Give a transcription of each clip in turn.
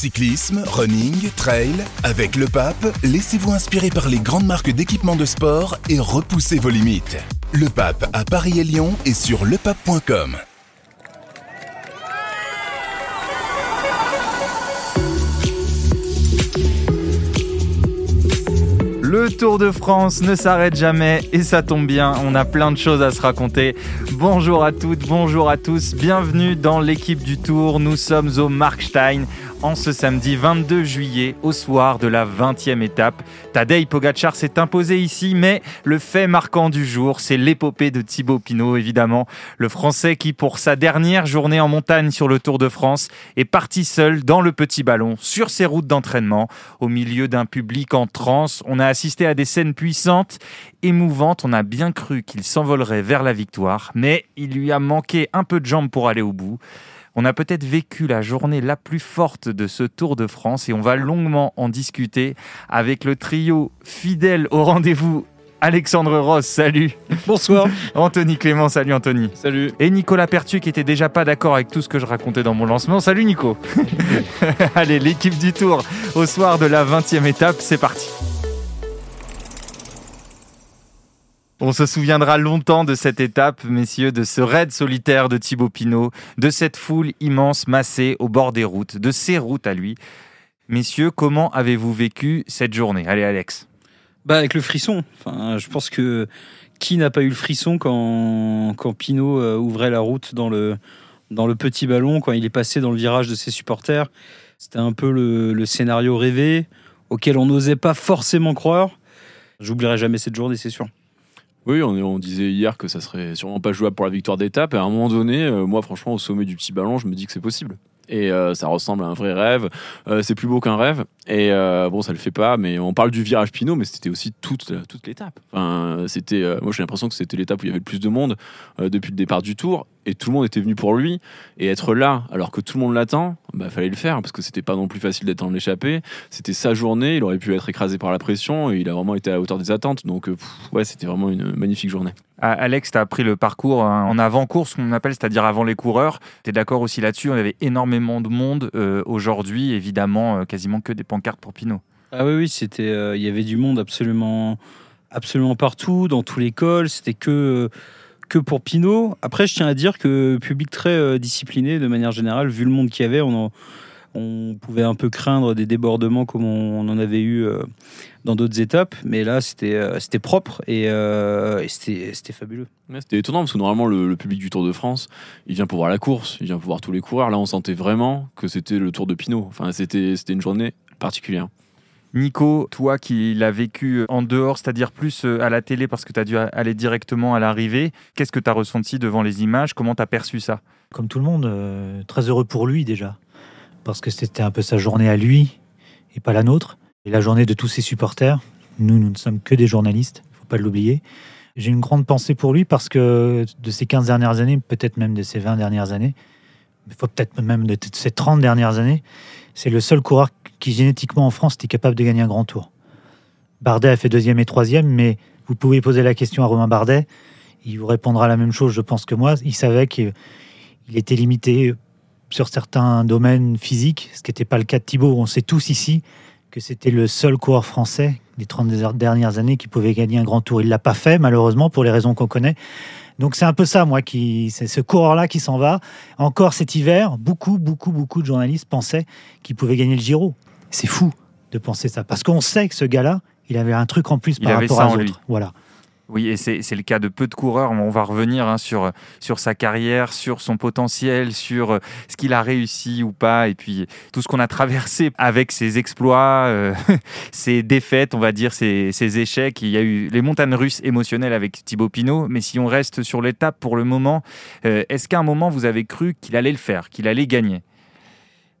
Cyclisme, running, trail, avec le pape, laissez-vous inspirer par les grandes marques d'équipements de sport et repoussez vos limites. Le pape à Paris et Lyon et sur lepape.com. Le Tour de France ne s'arrête jamais et ça tombe bien, on a plein de choses à se raconter. Bonjour à toutes, bonjour à tous, bienvenue dans l'équipe du Tour. Nous sommes au Markstein en ce samedi 22 juillet au soir de la 20e étape. Tadej Pogacar s'est imposé ici, mais le fait marquant du jour, c'est l'épopée de Thibaut Pinot, évidemment. Le Français qui, pour sa dernière journée en montagne sur le Tour de France, est parti seul dans le petit ballon, sur ses routes d'entraînement, au milieu d'un public en transe. On a assisté à des scènes puissantes, émouvantes. On a bien cru qu'il s'envolerait vers la victoire, mais il lui a manqué un peu de jambes pour aller au bout. On a peut-être vécu la journée la plus forte de ce Tour de France et on va longuement en discuter avec le trio fidèle au rendez-vous. Alexandre Ross, salut. Bonsoir. Anthony Clément, salut Anthony. Salut. Et Nicolas Pertu qui était déjà pas d'accord avec tout ce que je racontais dans mon lancement. Salut Nico. Allez, l'équipe du Tour au soir de la 20e étape, c'est parti. On se souviendra longtemps de cette étape, messieurs, de ce raid solitaire de Thibaut Pinot, de cette foule immense massée au bord des routes, de ses routes à lui. Messieurs, comment avez-vous vécu cette journée? Allez, Alex. Bah avec le frisson. Enfin, je pense que qui n'a pas eu le frisson quand, quand Pinot euh, ouvrait la route dans le, dans le petit ballon, quand il est passé dans le virage de ses supporters? C'était un peu le, le scénario rêvé auquel on n'osait pas forcément croire. J'oublierai jamais cette journée, c'est sûr. Oui, on, disait hier que ça serait sûrement pas jouable pour la victoire d'étape. Et à un moment donné, euh, moi, franchement, au sommet du petit ballon, je me dis que c'est possible. Et euh, ça ressemble à un vrai rêve. Euh, c'est plus beau qu'un rêve. Et euh, bon, ça le fait pas. Mais on parle du virage Pinot, mais c'était aussi toute, toute l'étape. Enfin, c'était, moi, j'ai l'impression que c'était l'étape où il y avait le plus de monde depuis le départ du Tour. Et tout le monde était venu pour lui. Et être là, alors que tout le monde l'attend, bah, fallait le faire parce que c'était pas non plus facile d'être en l'échappée. C'était sa journée. Il aurait pu être écrasé par la pression. Et il a vraiment été à la hauteur des attentes. Donc, ouais, c'était vraiment une magnifique journée. Ah, Alex, tu as pris le parcours hein, en avant-course, qu'on appelle, c'est-à-dire avant les coureurs. Tu es d'accord aussi là-dessus On avait énormément de monde euh, aujourd'hui, évidemment, euh, quasiment que des pancartes pour Pinot. Ah oui, oui, c'était, euh, il y avait du monde absolument, absolument partout, dans tous les cols. C'était que, que pour Pinot. Après, je tiens à dire que public très discipliné de manière générale, vu le monde qu'il y avait, on, en- on pouvait un peu craindre des débordements comme on, on en avait eu euh, dans d'autres étapes. Mais là, c'était, euh, c'était propre et, euh, et c'était, c'était fabuleux. Ouais, C'était étonnant parce que normalement le, le public du Tour de France, il vient pour voir la course, il vient pour voir tous les coureurs. Là, on sentait vraiment que c'était le Tour de Pinot. Enfin, c'était c'était une journée particulière. Nico, toi qui l'as vécu en dehors, c'est-à-dire plus à la télé parce que tu as dû aller directement à l'arrivée, qu'est-ce que tu as ressenti devant les images? Comment tu as perçu ça? Comme tout le monde, euh, très heureux pour lui déjà. Parce que c'était un peu sa journée à lui et pas la nôtre. Et la journée de tous ses supporters. Nous, nous ne sommes que des journalistes, il faut pas l'oublier. J'ai une grande pensée pour lui parce que de ces 15 dernières années, peut-être même de ces 20 dernières années, peut-être même de ces 30 dernières années, c'est le seul coureur qui génétiquement en France était capable de gagner un grand tour. Bardet a fait deuxième et troisième, mais vous pouvez poser la question à Romain Bardet, il vous répondra la même chose, je pense, que moi. Il savait qu'il était limité sur certains domaines physiques, ce qui n'était pas le cas de Thibaut. On sait tous ici que c'était le seul coureur français des 30 dernières années qui pouvait gagner un grand tour. Il ne l'a pas fait, malheureusement, pour les raisons qu'on connaît. Donc c'est un peu ça, moi, qui c'est ce coureur-là qui s'en va. Encore cet hiver, beaucoup, beaucoup, beaucoup de journalistes pensaient qu'il pouvait gagner le Giro. C'est fou de penser ça, parce qu'on sait que ce gars-là, il avait un truc en plus Il par rapport à lui. autres. Voilà. Oui, et c'est le cas de peu de coureurs. On va revenir hein, sur, sur sa carrière, sur son potentiel, sur euh, ce qu'il a réussi ou pas, et puis tout ce qu'on a traversé avec ses exploits, euh, ses défaites, on va dire, ses, ses échecs. Il y a eu les montagnes russes émotionnelles avec Thibaut Pinot, mais si on reste sur l'étape pour le moment, euh, est-ce qu'à un moment vous avez cru qu'il allait le faire, qu'il allait gagner?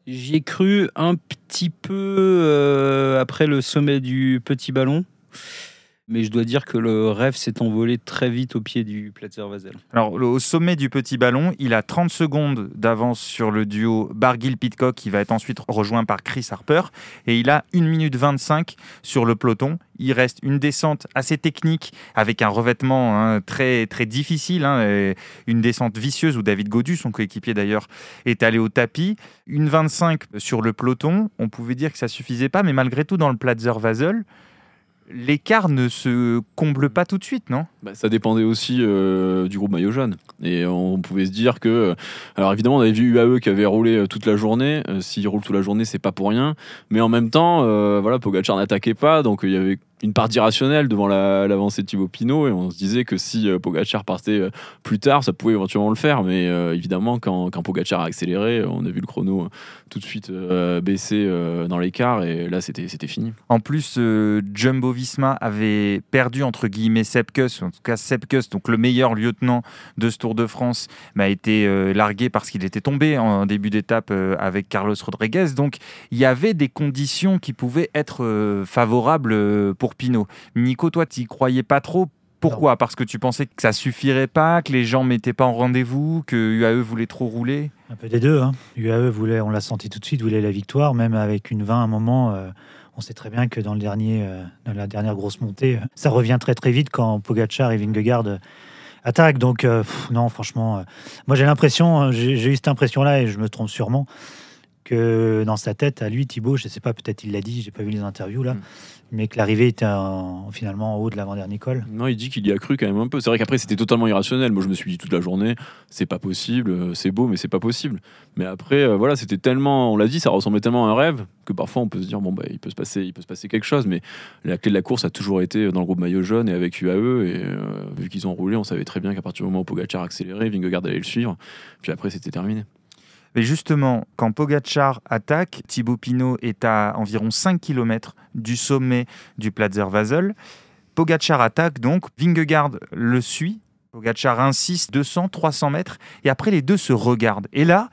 J'y ai cru un petit peu après le sommet du petit ballon. Mais je dois dire que le rêve s'est envolé très vite au pied du Platzer Vasel. Alors, au sommet du petit ballon, il a 30 secondes d'avance sur le duo Barguil-Pitcock, qui va être ensuite rejoint par Chris Harper. Et il a 1 minute 25 sur le peloton. Il reste une descente assez technique, avec un revêtement hein, très, très difficile. hein, une descente vicieuse où David Godu, son coéquipier d'ailleurs, est allé au tapis. Une 25 sur le peloton. On pouvait dire que ça suffisait pas, mais malgré tout, dans le Platzer Vasel, l'écart ne se comble pas tout de suite, non? Bah, ça dépendait aussi euh, du groupe maillot jaune. Et on pouvait se dire que. Alors évidemment, on avait vu UAE qui avait roulé euh, toute la journée. Euh, S'il roule toute la journée, c'est pas pour rien. Mais en même temps, euh, voilà, Pogacar n'attaquait pas. Donc il y avait une part d'irrationnel devant la- l'avancée de Thibaut Pinot. Et on se disait que si euh, Pogacar partait euh, plus tard, ça pouvait éventuellement le faire. Mais euh, évidemment, quand, quand Pogacar a accéléré, on a vu le chrono euh, tout de suite baisser dans l'écart. Et là, c'était fini. En plus, Jumbo Visma avait perdu entre guillemets Sepkus, en tout cas Sepkus, donc le meilleur lieutenant de ce Tour de France, m'a été largué parce qu'il était tombé en début d'étape avec Carlos Rodriguez. Donc il y avait des conditions qui pouvaient être favorables euh, pour Pinot. Nico, toi, tu croyais pas trop. Pourquoi? Parce que tu pensais que ça suffirait pas, que les gens mettaient pas en rendez-vous, que UAE voulait trop rouler? Un peu des deux. Hein. UAE voulait, on l'a senti tout de suite, voulait la victoire, même avec une 20 à un moment. euh, on sait très bien que dans, le dernier, euh, dans la dernière grosse montée, euh, ça revient très très vite quand Pogacar et Vingegaard attaquent. Donc euh, pff, non, franchement, moi j'ai l'impression, euh, j'ai eu cette impression-là et je me trompe sûrement que dans sa tête, à lui, Thibaut, je ne sais pas, peut-être il l'a dit, j'ai pas vu les interviews là, Mm. Mais que l'arrivée était en- finalement en haut de l'avant-dernier col. Non, il dit qu'il y a cru quand même un peu. C'est vrai qu'après, c'était totalement irrationnel. Moi, je me suis dit toute la journée, c'est pas possible, euh, c'est beau, mais c'est pas possible. Mais après, euh, voilà, c'était tellement, on l'a dit, ça ressemblait tellement à un rêve que parfois on peut se dire, bon, bah, il peut se passer, il peut se passer quelque chose. Mais la clé de la course a toujours été dans le groupe maillot jaune et avec UAE. Et euh, vu qu'ils ont roulé, on savait très bien qu'à partir du moment où Pogacar accélérait, Vingegaard allait le suivre. Puis après, c'était terminé. Mais justement, quand Pogachar attaque, Thibaut Pinot est à environ 5 km du sommet du Platzer Vasel. Pogachar attaque donc, Vingegaard le suit. Pogachar insiste 200, 300 mètres, et après les deux se regardent. Et là,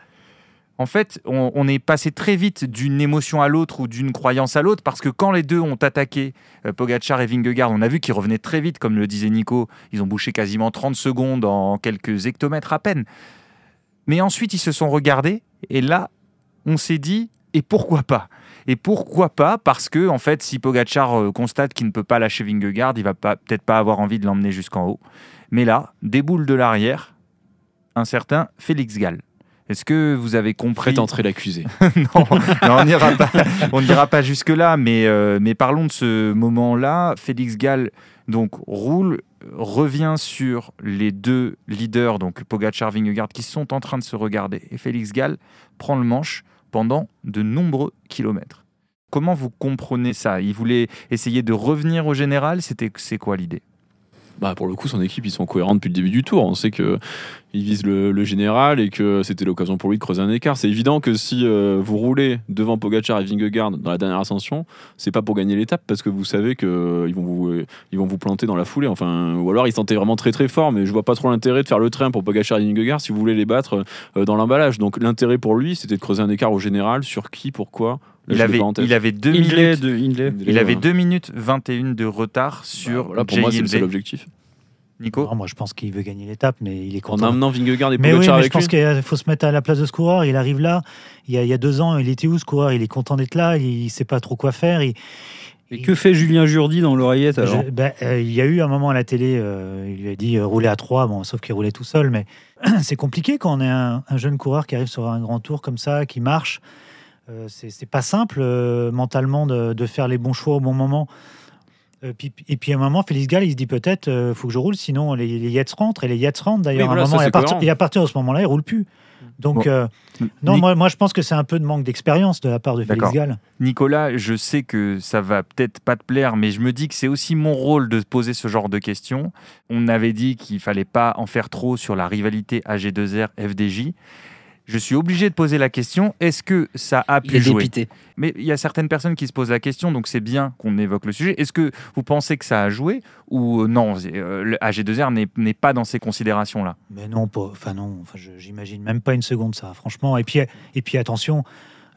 en fait, on, on est passé très vite d'une émotion à l'autre ou d'une croyance à l'autre, parce que quand les deux ont attaqué, euh, Pogachar et Vingegaard, on a vu qu'ils revenaient très vite, comme le disait Nico, ils ont bouché quasiment 30 secondes en quelques hectomètres à peine. Mais ensuite, ils se sont regardés et là, on s'est dit et pourquoi pas? Et pourquoi pas Parce que en fait, si Pogachar euh, constate qu'il ne peut pas lâcher Vingegaard, il va peut-être pas avoir envie de l'emmener jusqu'en haut. Mais là, déboule de l'arrière un certain Félix Gall. Est-ce que vous avez compris Prêt entrer l'accusé. non, non, on n'ira pas, on pas jusque là, mais euh, mais parlons de ce moment-là. Félix Gall donc roule, revient sur les deux leaders, donc Pogacar, Vingegaard, qui sont en train de se regarder, et Félix Gall prend le manche pendant de nombreux kilomètres. Comment vous comprenez ça? Il voulait essayer de revenir au général? C'était c'est quoi l'idée? Bah, pour le coup, son équipe, ils sont cohérents depuis le début du tour. On sait que il vise le, général et que c'était l'occasion pour lui de creuser un écart. C'est évident que si euh, vous roulez devant Pogacar et Vingegaard dans la dernière ascension, c'est pas pour gagner l'étape parce que vous savez que euh, vont vous vont vous planter dans la foulée. Enfin, ou alors ils sentaient vraiment très très fort, mais je vois pas trop l'intérêt de faire le train pour Pogacar et Vingegaard si vous voulez les battre euh, dans l'emballage. Donc l'intérêt pour lui, c'était de creuser un écart au général sur qui, pourquoi. Il avait, en il deux minutes. de. Il avait Bah, 2 minutes 21 de retard sur voilà, pour moi, c'est le seul JLV. objectif. Nico Non, moi, je pense qu'il veut gagner l'étape, mais il est En content. amenant Vingegaard et Mais oui, mais je pense qu'il faut se mettre à la place de ce coureur. Il arrive là. Il y a, il y a deux ans, il était où ce coureur? Il est content d'être là. Il ne sait pas trop quoi faire. Il, Et que fait Julien Jourdi dans l'oreillette alors Je- ben, euh, il y a eu un moment à la télé, euh, il lui a dit euh, rouler à trois, bon, sauf qu'il roulait tout seul. Mais c'est compliqué quand on est un, un jeune coureur qui arrive sur un grand tour comme ça, qui marche. Euh, c'est pas simple euh, mentalement de, de faire les bons choix au bon moment. Euh, puis- et puis à un moment, Félix Gall, il se dit peut-être, euh, faut que je roule, sinon les, les Yates rentrent. Et les Yates rentrent d'ailleurs. Oui, voilà, à un moment, ça, et, à partir, et à partir de ce moment-là, il roule plus. Donc, Bon. euh, non, Ni- moi, moi, je pense que c'est un peu de manque d'expérience de la part de Félix. Gall. Nicolas, je sais que ça va peut-être pas te plaire, mais je me dis que c'est aussi mon rôle de poser ce genre de questions. On avait dit qu'il fallait pas en faire trop sur la rivalité AG2R FDJ. Je suis obligé de poser la question est-ce que ça a Il pu est jouer dépité. Mais il y a certaines personnes qui se posent la question, donc c'est bien qu'on évoque le sujet. Est-ce que vous pensez que ça a joué ou euh, non euh, Le AG2R n'est- n'est pas dans ces considérations-là? Mais non, pas, enfin non, enfin, j'imagine même pas une seconde ça, franchement. Et puis, et puis attention,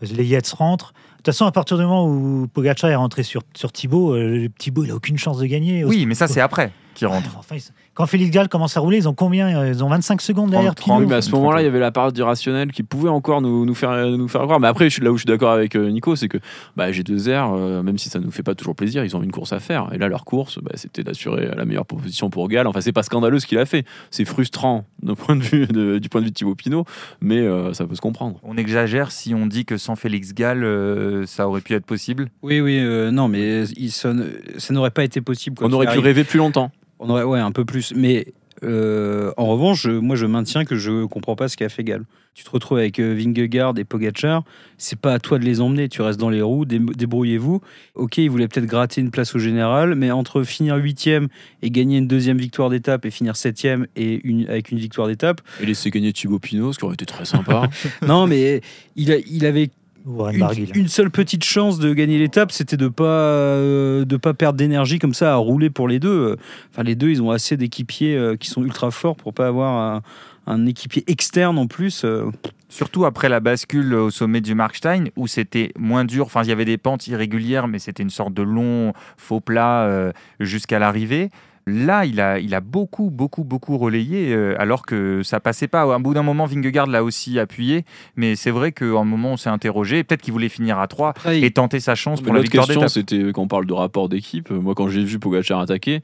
Les Yates rentrent. De toute façon, à partir du moment où Pogacar est rentré sur, sur Thibaut, euh, le Thibaut, il a aucune chance de gagner. Oui, mais ça, c'est après qu'il rentre. Ouais, enfin, ils- quand Félix Gall commence à rouler, ils ont combien Ils ont 25 secondes derrière 30, Pinot. Oui, mais à ce moment-là, il y avait la part d'irrationnel qui pouvait encore nous, nous, faire, nous faire croire. Mais après, je suis- là où je suis d'accord avec euh, Nico, c'est que bah, G2R, euh, même si ça nous fait pas toujours plaisir, ils ont une course à faire. Et là, leur course, bah, c'était d'assurer la meilleure position pour Gall. Enfin, c'est pas scandaleux ce qu'il a fait. C'est frustrant d'un point de vue de- du point de vue de Thibaut Pinot, mais euh, ça peut se comprendre. On exagère si on dit que sans Félix Gall, euh, ça aurait pu être possible? Oui, oui, euh, non, mais il, ça, ne- ça n'aurait pas été possible. quoi On aurait pu arrive. rêver plus longtemps. On aurait, ouais, un peu plus. Mais euh, en revanche, je- moi, je maintiens que je comprends pas ce qu'a fait Gall. Tu te retrouves avec euh, Vingegaard et Pogacar, c'est pas à toi de les emmener. Tu restes dans les roues, dé- débrouillez-vous. Ok, il voulait peut-être gratter une place au général, mais entre finir huitième et gagner une deuxième victoire d'étape et finir septième et une, avec une victoire d'étape, Et laisser gagner Thibaut Pinot, ce qui aurait été très sympa. non, mais il, a- il avait Warren une, Barguil. une seule petite chance de gagner l'étape, c'était de pas euh, de pas perdre d'énergie comme ça à rouler pour les deux. Enfin, les deux, ils ont assez d'équipiers euh, qui sont ultra forts pour pas avoir un, un équipier externe en plus. euh. Surtout après la bascule au sommet du Markstein, où c'était moins dur. Enfin, il y avait des pentes irrégulières, mais c'était une sorte de long faux plat euh, jusqu'à l'arrivée. Là, il a, il a beaucoup, beaucoup, beaucoup relayé, euh, alors que ça passait pas. À bout d'un moment, Vingegaard l'a aussi appuyé, mais c'est vrai qu'à un moment, on s'est interrogé. Peut-être qu'il voulait finir à 3 Après, et tenter sa chance pour la L'autre victoire question, c'était quand on parle de rapport d'équipe. Moi, quand j'ai vu Pogacar attaquer,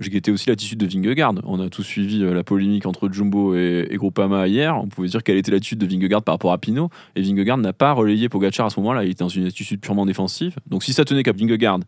j'ai guetté aussi l'attitude de Vingegaard. On a tous suivi euh, la polémique entre Jumbo et, et Groupama hier. On pouvait dire quelle était l'attitude de Vingegaard par rapport à Pinot. Et Vingegaard n'a pas relayé Pogacar à ce moment-là. Il était dans une attitude purement défensive. Donc, si ça tenait qu'à Vingegaard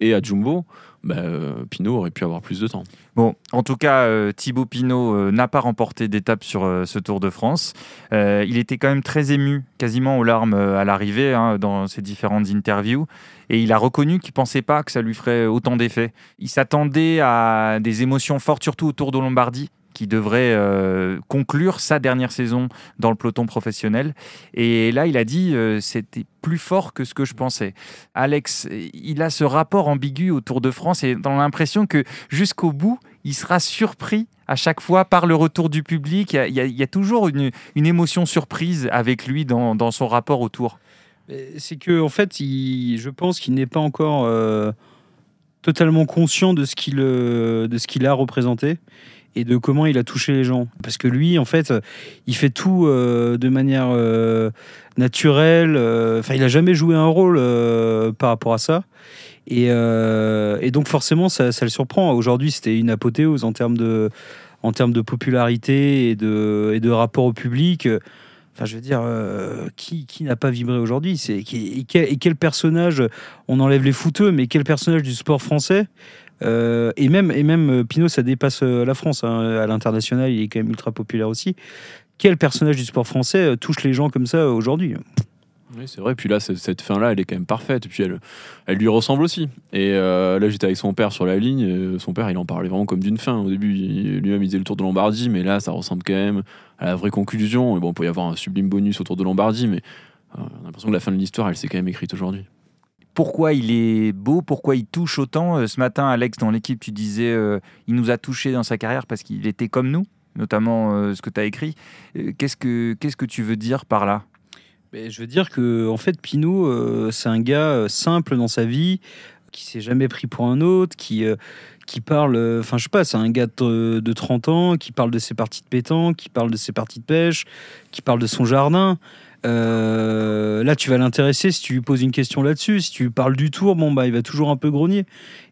et à Jumbo, bah, euh, Pinot aurait pu avoir plus de temps. Bon, en tout cas, euh, Thibaut Pinot euh, n'a pas remporté d'étape sur ce Tour de France. Il était quand même très ému, quasiment aux larmes à l'arrivée, hein, dans ses différentes interviews. Et il a reconnu qu'il pensait pas que ça lui ferait autant d'effet. Il s'attendait à des émotions fortes, surtout au Tour de Lombardie qui devrait euh, conclure sa dernière saison dans le peloton professionnel. Et là, il a dit euh, c'était plus fort que ce que je pensais. Alex, il a ce rapport ambigu au Tour de France et a l'impression que jusqu'au bout, il sera surpris à chaque fois par le retour du public. Il y a, toujours une, une émotion surprise avec lui dans, dans son rapport au Tour. Mais C'est que en fait, il- je pense qu'il n'est pas encore euh, totalement conscient de ce qu'il euh, de ce qu'il a représenté et de comment il a touché les gens. Parce que lui, en fait, il fait tout euh, de manière euh, naturelle. euh, Enfin, il a jamais joué un rôle par rapport à ça. Et, donc forcément, ça, le surprend. Aujourd'hui, c'était une apothéose en termes de en termes de popularité et de, et de rapport au public. Enfin, je veux dire, qui, qui n'a pas vibré aujourd'hui? C'est et et quel personnage On enlève les fouteux, mais quel personnage du sport français euh, et même et même euh, Pinot, ça dépasse euh, la France hein. à l'international. Il est quand même ultra populaire aussi. Quel personnage du sport français touche les gens comme ça aujourd'hui? Oui, c'est vrai. Puis là, cette fin-là, elle est quand même parfaite. Puis elle, elle lui ressemble aussi. Et là, j'étais avec son père sur la ligne. et son père, il en parlait vraiment comme d'une fin. Au début, lui-même, il disait le Tour de Lombardie, mais là, ça ressemble quand même à la vraie conclusion. Et bon, il peut y avoir un sublime bonus au Tour de Lombardie, mais on a l'impression que la fin de l'histoire, elle s'est quand même écrite aujourd'hui. Pourquoi il est beau Pourquoi il touche autant Euh, Ce matin, Alex, dans l'équipe, tu disais euh, il nous a touché dans sa carrière parce qu'il était comme nous, notamment euh, ce que tu as écrit. Euh, Qu'est-ce que que tu veux dire par là? Mais je veux dire que en fait, Pinot, c'est un gars simple dans sa vie, qui s'est jamais pris pour un autre, qui qui parle. Enfin, je sais pas, c'est un gars de, de 30 ans qui parle de ses parties de pétanque, qui parle de ses parties de pêche, qui parle de son jardin. Euh, là, tu vas l'intéresser si tu lui poses une question là-dessus. Si tu parles du tour, bon, bah, il va toujours un peu grogner.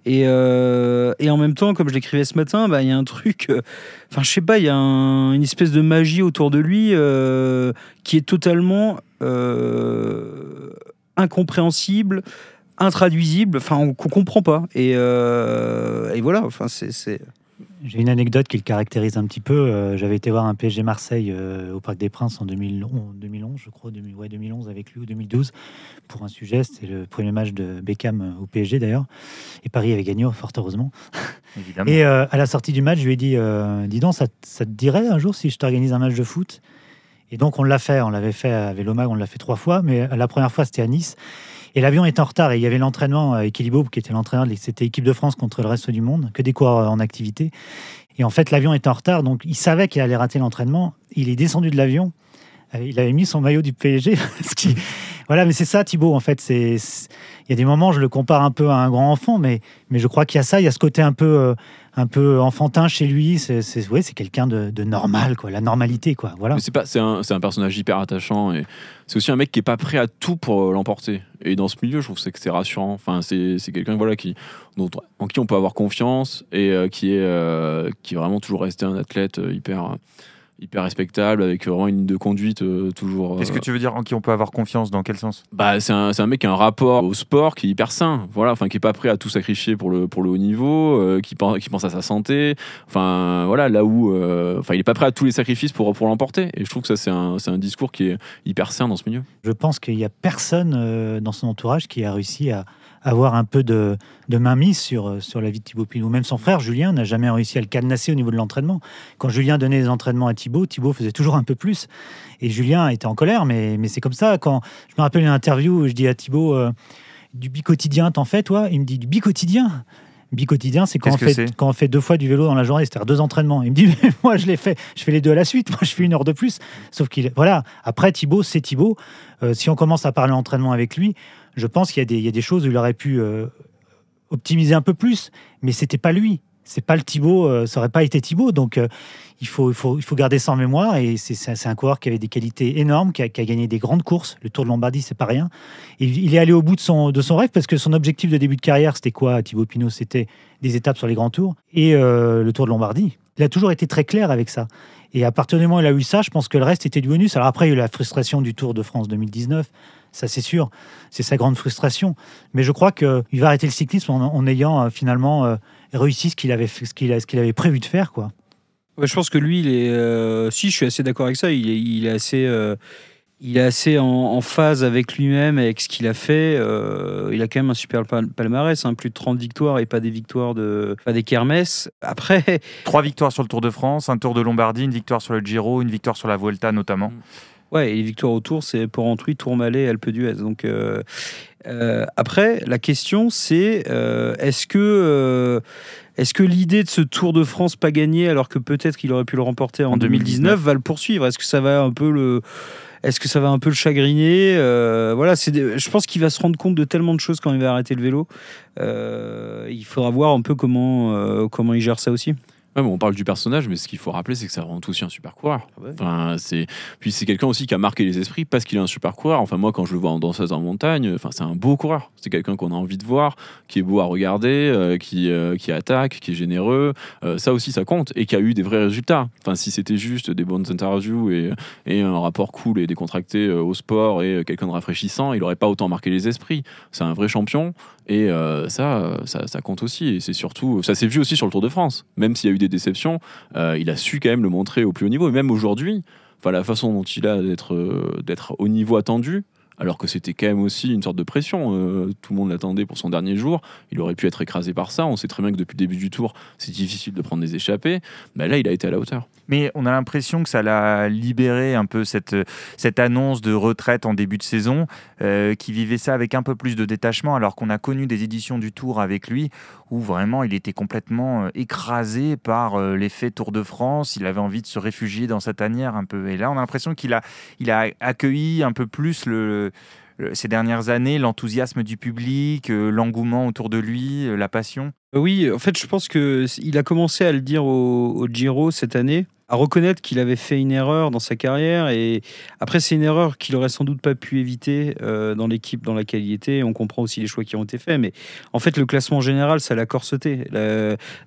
Et, euh, et en même temps, comme je l'écrivais ce matin, bah, il y a un truc. euh, Enfin, je sais pas, il y a un- une espèce de magie autour de lui euh, qui est totalement euh, incompréhensible, intraduisible, enfin, on- qu'on comprend pas. Et, euh, et voilà, enfin, c'est. J'ai une anecdote qui le caractérise un petit peu. Euh, J'avais été voir un PSG Marseille euh, au Parc des Princes en 2011, 2011 je crois, 2000 ouais, 2011 avec lui ou 2012 pour un sujet. C'était le premier match de Beckham euh, au PSG d'ailleurs. Et Paris avait gagné, fort heureusement. Évidemment. Et euh, à la sortie du match, je lui ai dit euh, Dis donc, ça, ça te dirait un jour si je t'organise un match de foot? Et donc, on l'a fait. On l'avait fait à Vélomag, on l'a fait trois fois. Mais la première fois, c'était à Nice. Et l'avion était en retard. Et il y avait l'entraînement avec Bob, qui était l'entraîneur de c'était équipe de France contre le reste du monde, que des coureurs en activité. Et en fait, l'avion était en retard. Donc, il savait qu'il allait rater l'entraînement. Il est descendu de l'avion. Euh, Il avait mis son maillot du PSG. parce qu'il- Voilà, mais c'est ça, Thibaut, en fait. C'est, il y a des moments, je le compare un peu à un grand enfant, mais, mais je crois qu'il y a ça, il y a ce côté un peu, euh, un peu enfantin chez lui. C'est, ouais, c'est quelqu'un de, normal, quoi. La normalité, quoi. Voilà. C'est pas, c'est un, un personnage hyper attachant et c'est aussi un mec qui est pas prêt à tout pour euh, l'emporter. Et dans ce milieu, je trouve que c'est rassurant. Enfin, c'est, quelqu'un voilà qui, en qui on peut avoir confiance et euh, qui est, euh, qui est vraiment toujours resté un athlète hyper, hyper respectable avec vraiment une ligne de conduite euh, toujours. Qu'est-ce que euh, tu veux dire en qui on peut avoir confiance Dans quel sens? Bah, c'est un, c'est un mec qui a un rapport au sport qui est hyper sain, voilà, enfin qui est pas prêt à tout sacrifier pour le pour le haut niveau, euh, qui pense qui pense à sa santé, enfin voilà là où, euh, enfin il est pas prêt à tous les sacrifices pour pour l'emporter. Et je trouve que ça c'est un c'est un discours qui est hyper sain dans ce milieu. Je pense qu'il n'y a personne euh, dans son entourage qui a réussi à avoir un peu de, de mainmise sur, euh, sur la vie de Thibaut Pinot. Même son frère Julien n'a jamais réussi à le cadenasser au niveau de l'entraînement. Quand Julien donnait les entraînements à Thibaut, Thibaut faisait toujours un peu plus. Et Julien était en colère, mais, mais c'est comme ça. Quand je me rappelle une interview où je dis à Thibaut euh, du bicotidien, t'en fais toi? Il me dit du bicotidien Bicotidien, c'est quand, c'est? quand on fait deux fois du vélo dans la journée, c'est-à-dire deux entraînements. Il me dit, mais moi je les fais, je fais les deux à la suite, moi je fais une heure de plus. Sauf qu'il, voilà, après Thibaut, c'est Thibaut. Euh, si on commence à parler entraînement avec lui, je pense qu'il y, a des- choses où il aurait pu euh, optimiser un peu plus, mais c'était pas lui. C'est pas le Thibaut, euh, ça aurait pas été Thibaut. Donc euh, il, faut, garder ça en mémoire. Et c'est- un coureur qui avait des qualités énormes, qui a, gagné des grandes courses. Le Tour de Lombardie, c'est pas rien. Il est allé au bout de son, de son rêve parce que son objectif de début de carrière, c'était quoi, Thibaut Pinot? C'était des étapes sur les grands tours et euh, le Tour de Lombardie. Il a toujours été très clair avec ça. Et à partir du moment où il a eu ça, je pense que le reste était du bonus. Alors après, il y a eu la frustration du Tour de France 2019. Ça, c'est sûr. C'est sa grande frustration. Mais je crois qu'il va arrêter le cyclisme en, en ayant euh, finalement euh, réussi ce qu'il avait, ce qu'il avait prévu de faire. Quoi. Ouais, je pense que lui, il est. euh, si, je suis assez d'accord avec ça. Il est, il est assez. euh, il est assez en, en phase avec lui-même, avec ce qu'il a fait. Euh, il a quand même un super pal- palmarès, hein, plus de 30 victoires et pas des victoires de, pas des kermesses. Après, Trois victoires sur le Tour de France, un Tour de Lombardie, une victoire sur le Giro, une victoire sur la Vuelta notamment. Ouais, et les victoires au Tour, c'est Porrentruy, Tourmalet, Alpe d'Huez. Donc euh, euh, après, la question c'est euh, est-ce que euh, est-ce que l'idée de ce Tour de France pas gagné, alors que peut-être qu'il aurait pu le remporter en, En 2019, 2019, va le poursuivre? Est-ce que ça va un peu le est-ce que ça va un peu le chagriner? Euh, Voilà, c'est. des- Je pense qu'il va se rendre compte de tellement de choses quand il va arrêter le vélo. Euh, il faudra voir un peu comment euh, comment il gère ça aussi. Ouais, on parle du personnage, mais ce qu'il faut rappeler, c'est que c'est avant tout aussi un super coureur. ouais. Enfin, c'est puis c'est quelqu'un aussi qui a marqué les esprits parce qu'il est un super coureur. Enfin, moi, quand je le vois en danseuse en montagne, enfin, c'est un beau coureur. C'est quelqu'un qu'on a envie de voir, qui est beau à regarder, euh, qui euh, qui attaque, qui est généreux. Euh, ça aussi, ça compte et qui a eu des vrais résultats. Enfin, si c'était juste des bonnes interviews et, et un rapport cool et décontracté au sport et quelqu'un de rafraîchissant, il aurait pas autant marqué les esprits. C'est un vrai champion et euh, ça, ça, compte aussi. Et c'est surtout, ça s'est vu aussi sur le Tour de France. Même s'il y a eu des déceptions, euh, il a su quand même le montrer au plus haut niveau. Et même aujourd'hui, enfin, la façon dont il a d'être euh, d'être au niveau attendu, alors que c'était quand même aussi une sorte de pression. tout le monde l'attendait pour son dernier jour. Il aurait pu être écrasé par ça. On sait très bien que depuis le début du tour, c'est difficile de prendre des échappées. Mais là, il a été à la hauteur. Mais on a l'impression que ça l'a libéré un peu cette, cette annonce de retraite en début de saison, euh, qui vivait ça avec un peu plus de détachement, alors qu'on a connu des éditions du Tour avec lui, où vraiment il était complètement euh, écrasé par euh, l'effet Tour de France. Il avait envie de se réfugier dans sa tanière un peu. Et là, on a l'impression qu'il a, il a accueilli un peu plus le, ces dernières années l'enthousiasme du public, euh, l'engouement autour de lui, euh, la passion. Oui, en fait, je pense que c- il a commencé à le dire au Giro cette année, à reconnaître qu'il avait fait une erreur dans sa carrière. Et après, c'est une erreur qu'il aurait sans doute pas pu éviter euh, dans l'équipe dans laquelle il était. On comprend aussi les choix qui ont été faits, mais en fait, le classement général, ça l'a corseté.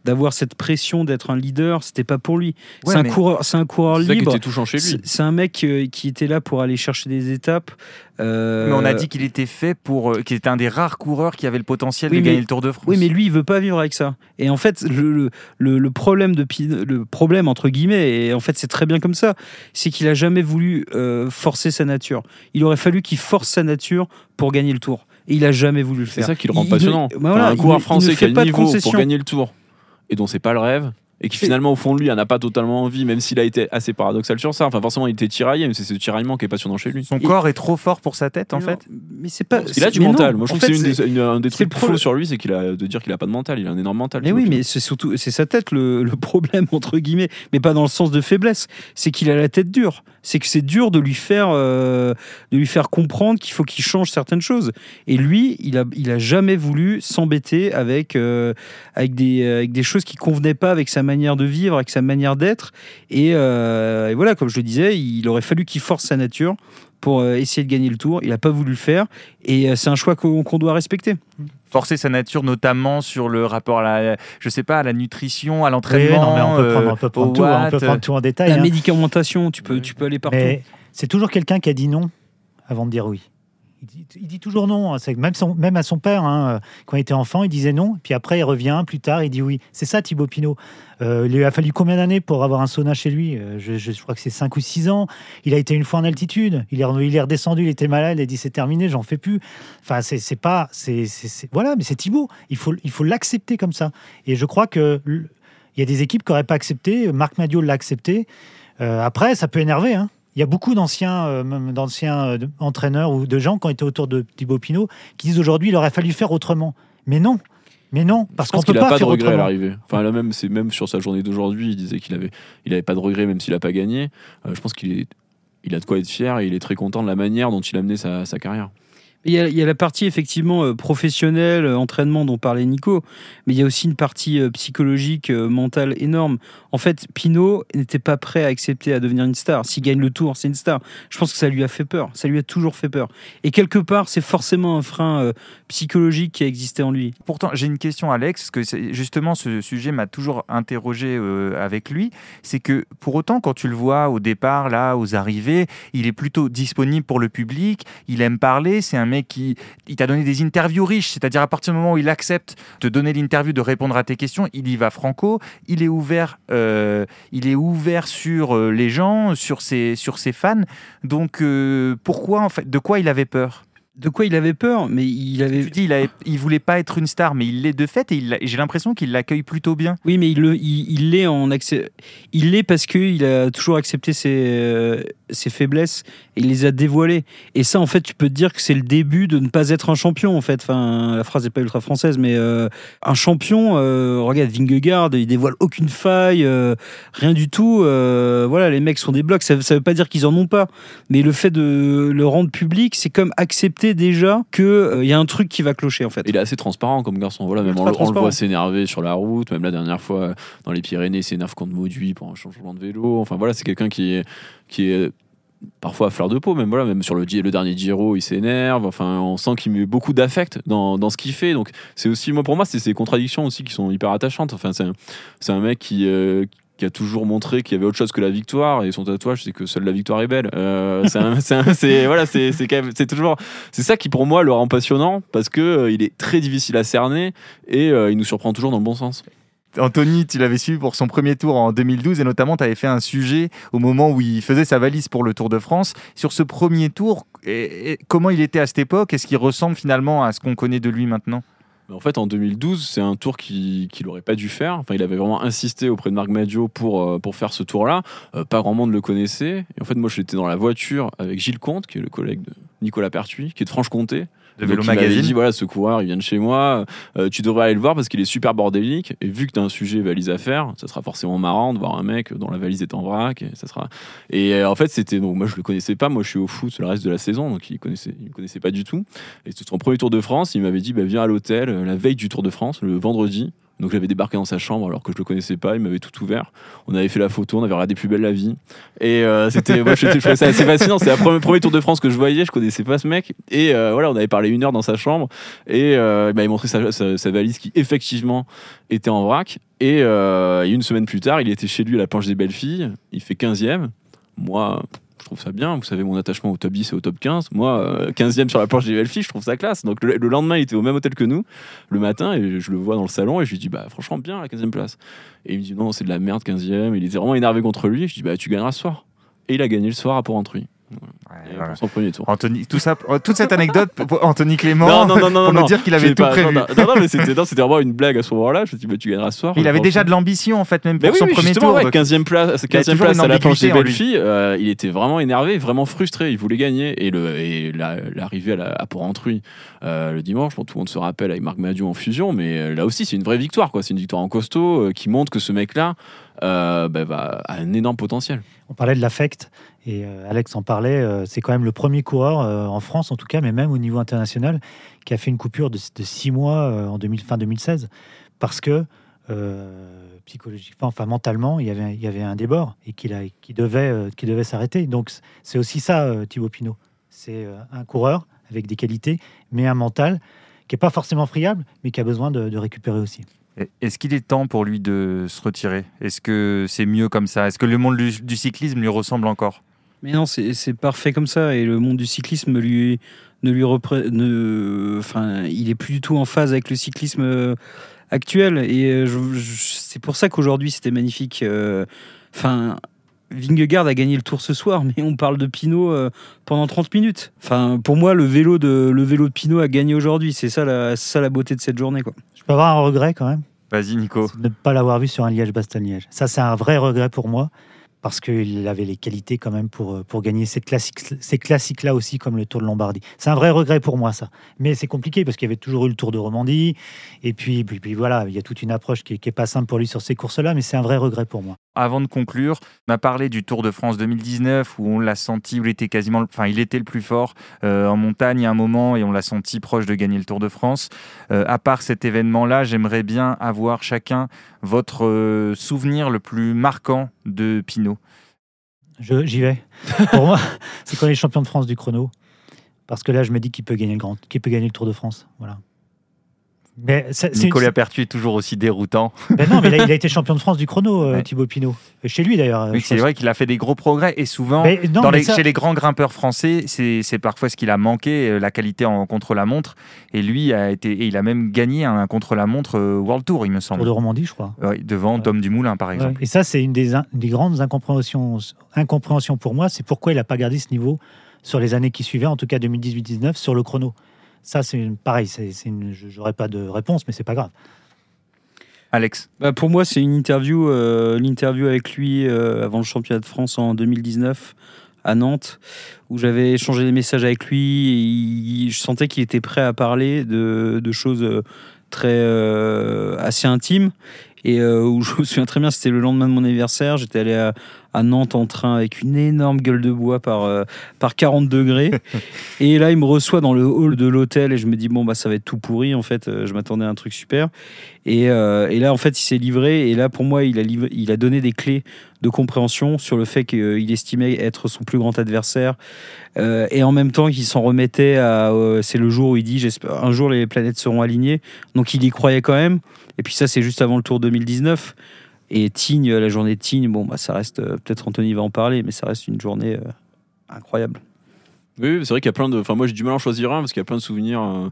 D'avoir cette pression d'être un leader, c'était pas pour lui. Ouais, c'est un coureur, c'est un coureur C'est ça qui libre. était touchant chez lui. C'est c'est un mec euh, qui était là pour aller chercher des étapes. Euh, Mais on a dit qu'il était fait pour, euh, qu'il était un des rares coureurs qui avait le potentiel Oui, de mais- gagner le Tour de France. Oui, mais lui, il veut pas vivre avec ça. Et en fait, le, le- le, le problème de le problème entre guillemets, et en fait, c'est très bien comme ça, c'est qu'il a jamais voulu euh, forcer sa nature. Il aurait fallu qu'il force sa nature pour gagner le Tour. Et il a jamais voulu le C'est faire. ça qui le rend Il- passionnant. bah voilà, un coureur il français ne qui a le niveau pour gagner le tour et dont c'est pas le rêve. Et qui finalement, au fond de lui, en a pas totalement envie, même s'il a été assez paradoxal sur ça. Enfin, forcément, il était tiraillé, mais c'est ce tiraillement qui est passionnant chez lui. Son Et- corps est trop fort pour sa tête, en fait. Mais c'est pas. Il a du non, mental. Moi, je en trouve que c'est une des- une- un des trucs faux sur lui, c'est qu'il a de dire qu'il a pas de mental. Il a un énorme mental. Mais oui, mais c'est surtout c'est sa tête le, le problème entre guillemets, mais pas dans le sens de faiblesse. C'est qu'il a la tête dure. C'est que c'est dur de lui faire, euh, de lui faire comprendre qu'il faut qu'il change certaines choses. Et lui, il a, il a jamais voulu s'embêter avec, euh, avec, des, avec des choses qui convenaient pas avec sa manière de vivre, avec sa manière d'être. Et, euh, voilà, comme je le disais, il aurait fallu qu'il force sa nature pour euh, essayer de gagner le tour. Il n'a pas voulu le faire. Et euh, c'est un choix qu'on qu'on doit respecter. Forcer sa nature, notamment sur le rapport à la, je sais pas, à la nutrition, à Oui, l'entraînement. non, mais on peut euh, prendre, on peut prendre au tout, hein, on peut prendre tout en détail. La hein. médicamentation, tu peux, tu peux aller partout. Mais c'est toujours quelqu'un qui a dit non avant de dire oui. Il dit, toujours non. Même, même à son père, hein, quand il était enfant, il disait non. Puis après, il revient plus tard, il dit oui. C'est ça, Thibaut Pinot. Euh, il lui a fallu combien d'années pour avoir un sauna chez lui? Euh, je, crois que c'est 5 ou 6 ans. Il a été une fois en altitude. Il est, redescendu, il était malade. Il a dit c'est terminé, j'en fais plus. Enfin, c'est pas. voilà, mais c'est Thibaut. Il faut l'accepter comme ça. Et je crois que il y a des équipes qui n'auraient pas accepté. Marc Madio l'a accepté. Euh, après, ça peut énerver. hein. Il y a beaucoup d'anciens euh, d'anciens euh, entraîneurs ou de gens qui ont été autour de Thibaut Pinot qui disent aujourd'hui il aurait fallu faire autrement. Mais non, mais non, parce qu'on pense peut pas, pas de regret à l'arrivée. Enfin, là même, c'est même sur sa journée d'aujourd'hui, il disait qu'il avait, il avait pas de regret même s'il a pas gagné. Euh, je pense qu'il est, il a de quoi être fier et il est très content de la manière dont il a mené sa, sa carrière. Il y, a, la partie effectivement euh, professionnelle, euh, entraînement dont parlait Nico, mais il y a aussi une partie euh, psychologique, mentale énorme. En fait, Pinot n'était pas prêt à accepter à devenir une star. S'il gagne le tour, c'est une star. Je pense que ça lui a fait peur. Ça lui a toujours fait peur. Et quelque part, c'est forcément un frein psychologique qui a existé en lui. Pourtant, j'ai une question, Alex, parce que justement, ce sujet m'a toujours interrogé avec lui. C'est que pour autant, quand tu le vois au départ, là, aux arrivées, il est plutôt disponible pour le public. Il aime parler. C'est un mec qui, il t'a donné des interviews riches. C'est-à-dire à partir du moment où il accepte de donner l'interview, de répondre à tes questions, il y va franco. Il est ouvert, euh, il est ouvert sur euh, les gens, sur ses, sur ses fans. Donc, euh, pourquoi en fait, de quoi il avait peur? De quoi il avait peur Mais il avait. tu dis, il, avait, il voulait pas être une star, mais il l'est de fait et j'ai l'impression qu'il l'accueille plutôt bien. Oui, mais il le- il il l'est en accès. Il l'est parce qu'il a toujours accepté ses, euh, ses faiblesses et il les a dévoilées. Et ça, en fait, tu peux te dire que c'est le début de ne pas être un champion, en fait. Enfin, la phrase n'est pas ultra française, mais euh, un champion, euh, regarde Vingegaard, il dévoile aucune faille, rien du tout. voilà, les mecs sont des blocs. Ça, ça veut pas dire qu'ils en ont pas, mais le fait de le rendre public, c'est comme accepter déjà qu'il y a un truc qui va clocher, en fait. Il est assez transparent comme garçon. Voilà, même on, le- on le voit s'énerver sur la route. Même la dernière fois, euh, dans les Pyrénées, il s'énerve contre Mauduit pour un changement de vélo. Enfin voilà, c'est quelqu'un qui est, qui est parfois à fleur de peau. Même voilà, même sur le, le dernier Giro, il s'énerve. Enfin, on sent qu'il met beaucoup d'affect dans, dans ce qu'il fait. Donc c'est aussi, moi pour moi, c'est ces contradictions aussi qui sont hyper attachantes. Enfin, c'est un, un mec qui euh, qui a toujours montré qu'il y avait autre chose que la victoire et son tatouage c'est que seule la victoire est belle. Euh, c'est voilà c'est c'est toujours c'est ça qui pour moi le rend passionnant parce que euh, il est très difficile à cerner et euh, il nous surprend toujours dans le bon sens. Anthony, tu l'avais suivi pour son premier tour en 2012 et notamment tu avais fait un sujet au moment où il faisait sa valise pour le Tour de France. Sur ce premier tour, comment il était à cette époque? Est-ce qu'il ressemble finalement à ce qu'on connaît de lui maintenant? Mais en fait, en 2012, c'est un tour qu'il qu'il aurait pas dû faire. Enfin, il avait vraiment insisté auprès de Marc Maggio pour, euh, pour faire ce tour-là. Euh, pas grand monde le connaissait. Et en fait, moi, j'étais dans la voiture avec Gilles Comte, qui est le collègue de Nicolas Pertuis, qui est de Franche-Comté. De Donc, Vélo il m'avait Magazine dit voilà, ce coureur, il vient de chez moi. euh, tu devrais aller le voir parce qu'il est super bordélique. Et vu que tu as un sujet valise à faire, ça sera forcément marrant de voir un mec dont la valise est en vrac. Et, ça sera... et euh, en fait, c'était. Donc, moi, je le connaissais pas. Moi, je suis au foot le reste de la saison. Donc, il connaissait, il me connaissait pas du tout. Et c'était son premier Tour de France. Il m'avait dit bah, viens à l'hôtel euh, la veille du Tour de France, le vendredi. Donc j'avais débarqué dans sa chambre alors que je le connaissais pas, il m'avait tout ouvert. On avait fait la photo, on avait regardé plus belle la vie. Et euh, c'était, moi, je, trouvais ça assez fascinant. C'est le premier, Tour de France que je voyais, je connaissais pas ce mec. Et euh, voilà, on avait parlé une heure dans sa chambre et euh, il m'avait montré sa, sa- sa valise qui effectivement était en vrac. Et euh, et une semaine plus tard, il était chez lui à la planche des belles filles. Il fait 15e. Moi, je trouve ça bien. Vous savez, mon attachement au top 10 et au top 15. Moi, euh, 15e sur la planche des filles, je trouve ça classe. Donc le, le lendemain, il était au même hôtel que nous, le matin, et je le vois dans le salon, et je lui dis, bah franchement, bien la 15e place. Et il me dit, non, c'est de la merde, 15e. Il était vraiment énervé contre lui. Je dis, bah tu gagneras ce soir. Et il a gagné le soir à Port-Entruy, Ouais, voilà. son premier tour. Anthony, tout ça, toute cette anecdote pour Anthony Clément Non, non, non, non, pour nous dire qu'il avait tout pas- prévu. Non, non, non, mais c'était vraiment une blague à ce moment-là. Je me dis, bah, tu gagneras ce soir. Il avait déjà de l'ambition en fait, même pour Mais son oui, premier tour. ouais, donc- 15e place, 15e toujours place à la planche des belles filles. euh, il était vraiment énervé, vraiment frustré. Il voulait gagner. Et le et la- l'arrivée à, la- à Port-Entruy euh, le dimanche, bon, tout le monde se rappelle avec Marc Madiou en fusion, mais euh, là aussi c'est une vraie victoire. quoi. C'est une victoire en costaud euh, qui montre que ce mec-là, euh, bah, a un énorme potentiel. On parlait de l'affect, et euh, Alex en parlait. euh, c'est quand même le premier coureur, euh, en France en tout cas, mais même au niveau international, qui a fait une coupure de, de six mois en 2000, fin 2016, parce que psychologiquement, enfin mentalement, il y avait, un débord et qu'il devait, s'arrêter. Donc c'est aussi ça, Thibaut Pinot. C'est un coureur avec des qualités, mais un mental qui n'est pas forcément friable, mais qui a besoin de, récupérer aussi. Est-ce qu'il est temps pour lui de se retirer? Est-ce que c'est mieux comme ça? Est-ce que le monde du cyclisme lui ressemble encore? Mais non, c'est parfait comme ça. Et le monde du cyclisme lui, ne lui repré- ne, enfin, il est plus du tout en phase avec le cyclisme euh, actuel. Et euh, je- je- c'est pour ça qu'aujourd'hui c'était magnifique. Euh, Enfin, Vingegaard a gagné le Tour ce soir, mais on parle de Pinot euh, pendant 30 minutes. Enfin, pour moi, le vélo de le vélo de Pinot a gagné aujourd'hui. C'est ça la, ça la beauté de cette journée, quoi. Je peux avoir un regret quand même? Vas-y, Nico. c'est de ne pas l'avoir vu sur un Liège-Bastogne-Liège. Ça, c'est un vrai regret pour moi, parce qu'il avait les qualités quand même pour, euh, pour gagner ces classiques, ces classiques-là aussi, comme le Tour de Lombardie. C'est un vrai regret pour moi, ça. Mais c'est compliqué, parce qu'il y avait toujours eu le Tour de Romandie, et puis, puis, puis voilà, il y a toute une approche qui n'est pas simple pour lui sur ces courses-là, mais c'est un vrai regret pour moi. Avant de conclure, on a parlé du Tour de France 2019 où on l'a senti, où il était quasiment, enfin, il était le plus fort euh, en montagne à un moment et on l'a senti proche de gagner le Tour de France. Euh, à part cet événement-là, j'aimerais bien avoir chacun votre euh, souvenir le plus marquant de Pinot? J'y vais. Pour moi, c'est quand il est champion de France du chrono, parce que là, je me dis qu'il peut gagner le grand, qu'il peut gagner le Tour de France. Voilà. Mais c'est- c'est- Nicolas Pertu est toujours aussi déroutant. Ben non, mais là, il a été champion de France du chrono, euh, Ouais. Thibaut Pinot. Chez lui d'ailleurs. Oui, je c'est pense. vrai qu'il a fait des gros progrès et souvent, Mais non, dans mais les- ça- chez les grands grimpeurs français, c'est c'est parfois ce qu'il a manqué, euh, la qualité en contre-la-montre. Et lui a été, et il a même gagné un contre-la-montre euh, World Tour, il me Tour semble. de Romandie, je crois. Ouais, devant Ouais. Dom Dumoulin, par exemple. Ouais. Et ça, c'est une des grandes incompréhensions, incompréhensions pour moi. C'est pourquoi il n'a pas gardé ce niveau sur les années qui suivaient, en tout cas 2018-19, sur le chrono. Ça, c'est pareil. C'est, une- je n'aurai pas de réponse, mais c'est pas grave. Alex, Bah, pour moi, c'est une interview, euh, l'interview avec lui euh, avant le championnat de France en 2019 à Nantes, où j'avais échangé des messages avec lui. Et il- je sentais qu'il était prêt à parler de, de choses euh, très euh, assez intimes. Et euh, où je me souviens très bien, c'était le lendemain de mon anniversaire. J'étais allé à, à Nantes en train avec une énorme gueule de bois par, euh, par 40 degrés. et là, il me reçoit dans le hall de l'hôtel et je me dis, bon, bah, ça va être tout pourri. En fait, Euh, je m'attendais à un truc super. Et, euh, et là, en fait, il s'est livré. Et là, pour moi, il a, livré- il a donné des clés de compréhension sur le fait qu'il estimait être son plus grand adversaire. Euh, et en même temps, qu'il s'en remettait à. euh, c'est le jour où il dit j'espère un jour les planètes seront alignées. Donc, il y croyait quand même. Et puis, ça, c'est juste avant le tour 2019. Et Tignes, la journée de Tignes, bon, bah, ça reste. euh, Peut-être Anthony va en parler, mais ça reste une journée euh, incroyable. Oui, c'est vrai qu'il y a plein de. Enfin, moi, j'ai du mal à en choisir un parce qu'il y a plein de souvenirs euh,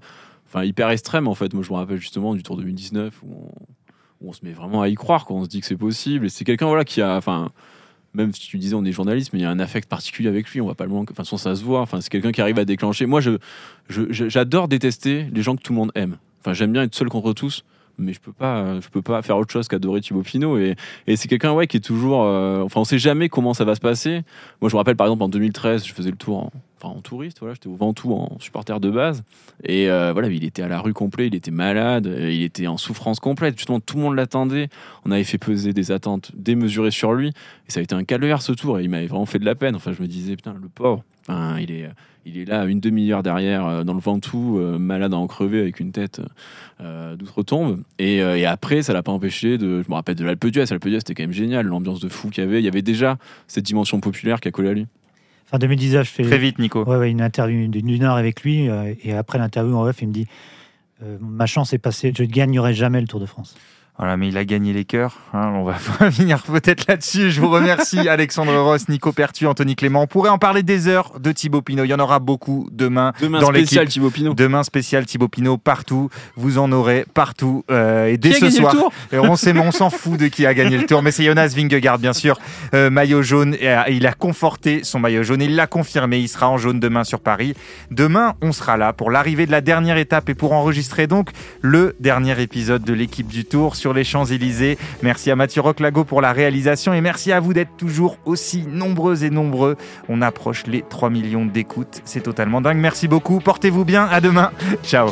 enfin, hyper extrêmes, en fait. Moi, je me rappelle justement du Tour 2019 où on, se met vraiment à y croire, quoi. On se dit que c'est possible. Et c'est quelqu'un, voilà, qui a. Enfin, même si tu disais on est journaliste, mais il y a un affect particulier avec lui, on va pas le manquer. Enfin, ça se voit. Enfin, c'est quelqu'un qui arrive à déclencher. Moi, je, je- je- j'adore détester les gens que tout le monde aime. Enfin, j'aime bien être seul contre tous, mais je peux pas, je peux pas faire autre chose qu'adorer Thibaut Pinot. Et, et c'est quelqu'un, ouais, qui est toujours. euh, enfin, on sait jamais comment ça va se passer. Moi, je me rappelle par exemple en 2013, je faisais le tour en, en touriste, voilà, j'étais au Ventoux en supporter de base. Et euh, voilà, il était à la rue complet, il était malade, euh, il était en souffrance complète. Justement, tout le monde l'attendait. On avait fait peser des attentes démesurées sur lui. Et ça a été un calvaire ce tour. Et il m'avait vraiment fait de la peine. Enfin, je me disais, putain, le pauvre. Il est, il est là, une demi-heure derrière, euh, dans le Ventoux, euh, malade à en crever, avec une tête euh, d'outre-tombe. Et, euh, et après, ça l'a pas empêché de. Je me rappelle de l'Alpe d'Huez. L'Alpe d'Huez, c'était quand même génial, l'ambiance de fou qu'il y avait. Il y avait déjà cette dimension populaire qui a collé à lui. Fin 2019, je fais très vite, Nico. ouais, ouais, une interview d'une une heure avec lui. euh, et après l'interview en off, il me dit euh, Ma chance est passée, je ne gagnerai jamais le Tour de France. Voilà, mais il a gagné les cœurs. hein, on va finir peut-être là-dessus. Je vous remercie, Alexandre Ross, Nico Pertu, Anthony Clément. On pourrait en parler des heures de Thibaut Pinot. Il y en aura beaucoup demain. Demain, dans spécial. Thibaut Pinot. Demain spécial Thibaut Pinot partout. Vous en aurez partout. euh, et dès Qui a ce gagné soir, le tour Et on sait, on s'en fout de qui a gagné le tour. Mais c'est Jonas Vingegaard, bien sûr. Euh, maillot jaune. Et, euh, il a conforté son maillot jaune. Il l'a confirmé. Il sera en jaune demain sur Paris. Demain, on sera là pour l'arrivée de la dernière étape et pour enregistrer donc le dernier épisode de l'équipe du Tour les Champs-Élysées. Merci à Mathieu Roclago pour la réalisation et merci à vous d'être toujours aussi nombreux et nombreux. On approche les 3 millions d'écoutes. C'est totalement dingue. Merci beaucoup. Portez-vous bien. À demain. Ciao.